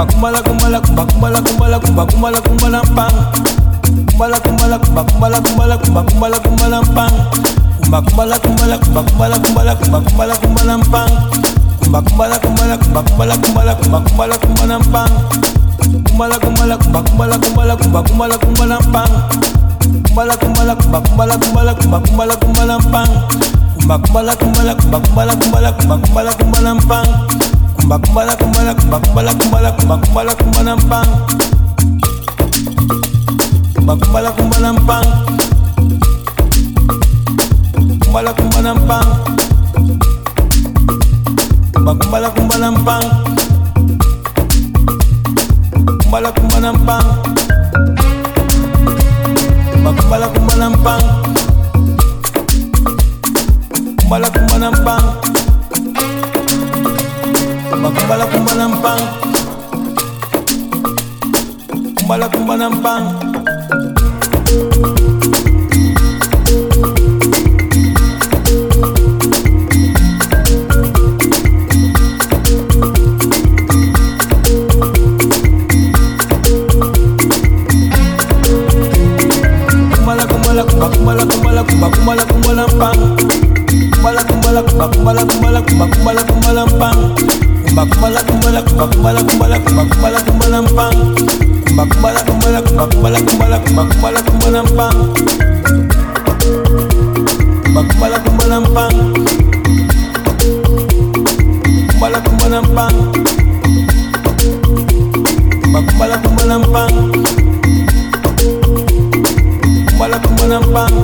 kumba kumbala kumbala kumba kumbala kumbala kumba kumbala kumbala pang kumbala kumbala kumba kumbala kumbala kumba kumbala kumbala pang kumba kumbala kumbala kumba kumbala kumbala kumba kumbala kumbala pang kumba kumbala kumbala kumba kumbala kumbala kumba kumbala kumbala pang kumbala kumbala kumba kumbala kumbala kumba kumbala kumbala pang kumbala kumbala kumba kumbala kumbala kumba kumbala kumbala pang kumba kumbala kumbala kumba kumbala kumbala kumba kumbala kumbala pang kumba kumba la kumba la kumba kumba la kumba la kumba kumba la kumba la pam kumba kumba la kumba la pam kumba la kumba la pam kumba kumba la kumba la pam kumba la kumba la pam kumba kumba la kumba la pam kumba la kumba la pam Kumbala kumbala mpang Kumbala kumbala mpang Kumbala kumbala kumbala kumbala kumbala kumbala Kumbala kumbala kumbala kumbala kumbala kumbala kumbala Kumba kumbala kumbala kumba kumbala kumbala kumba kumbala kumbala mpang. Kumba kumbala kumbala kumba kumbala kumbala kumba kumbala kumbala mpang. Kumba kumbala kumbala mpang. Kumbala kumbala mpang. Kumba kumbala kumbala mpang. Kumbala kumbala mpang.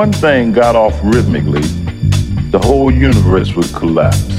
One thing got off rhythmically, the whole universe would collapse.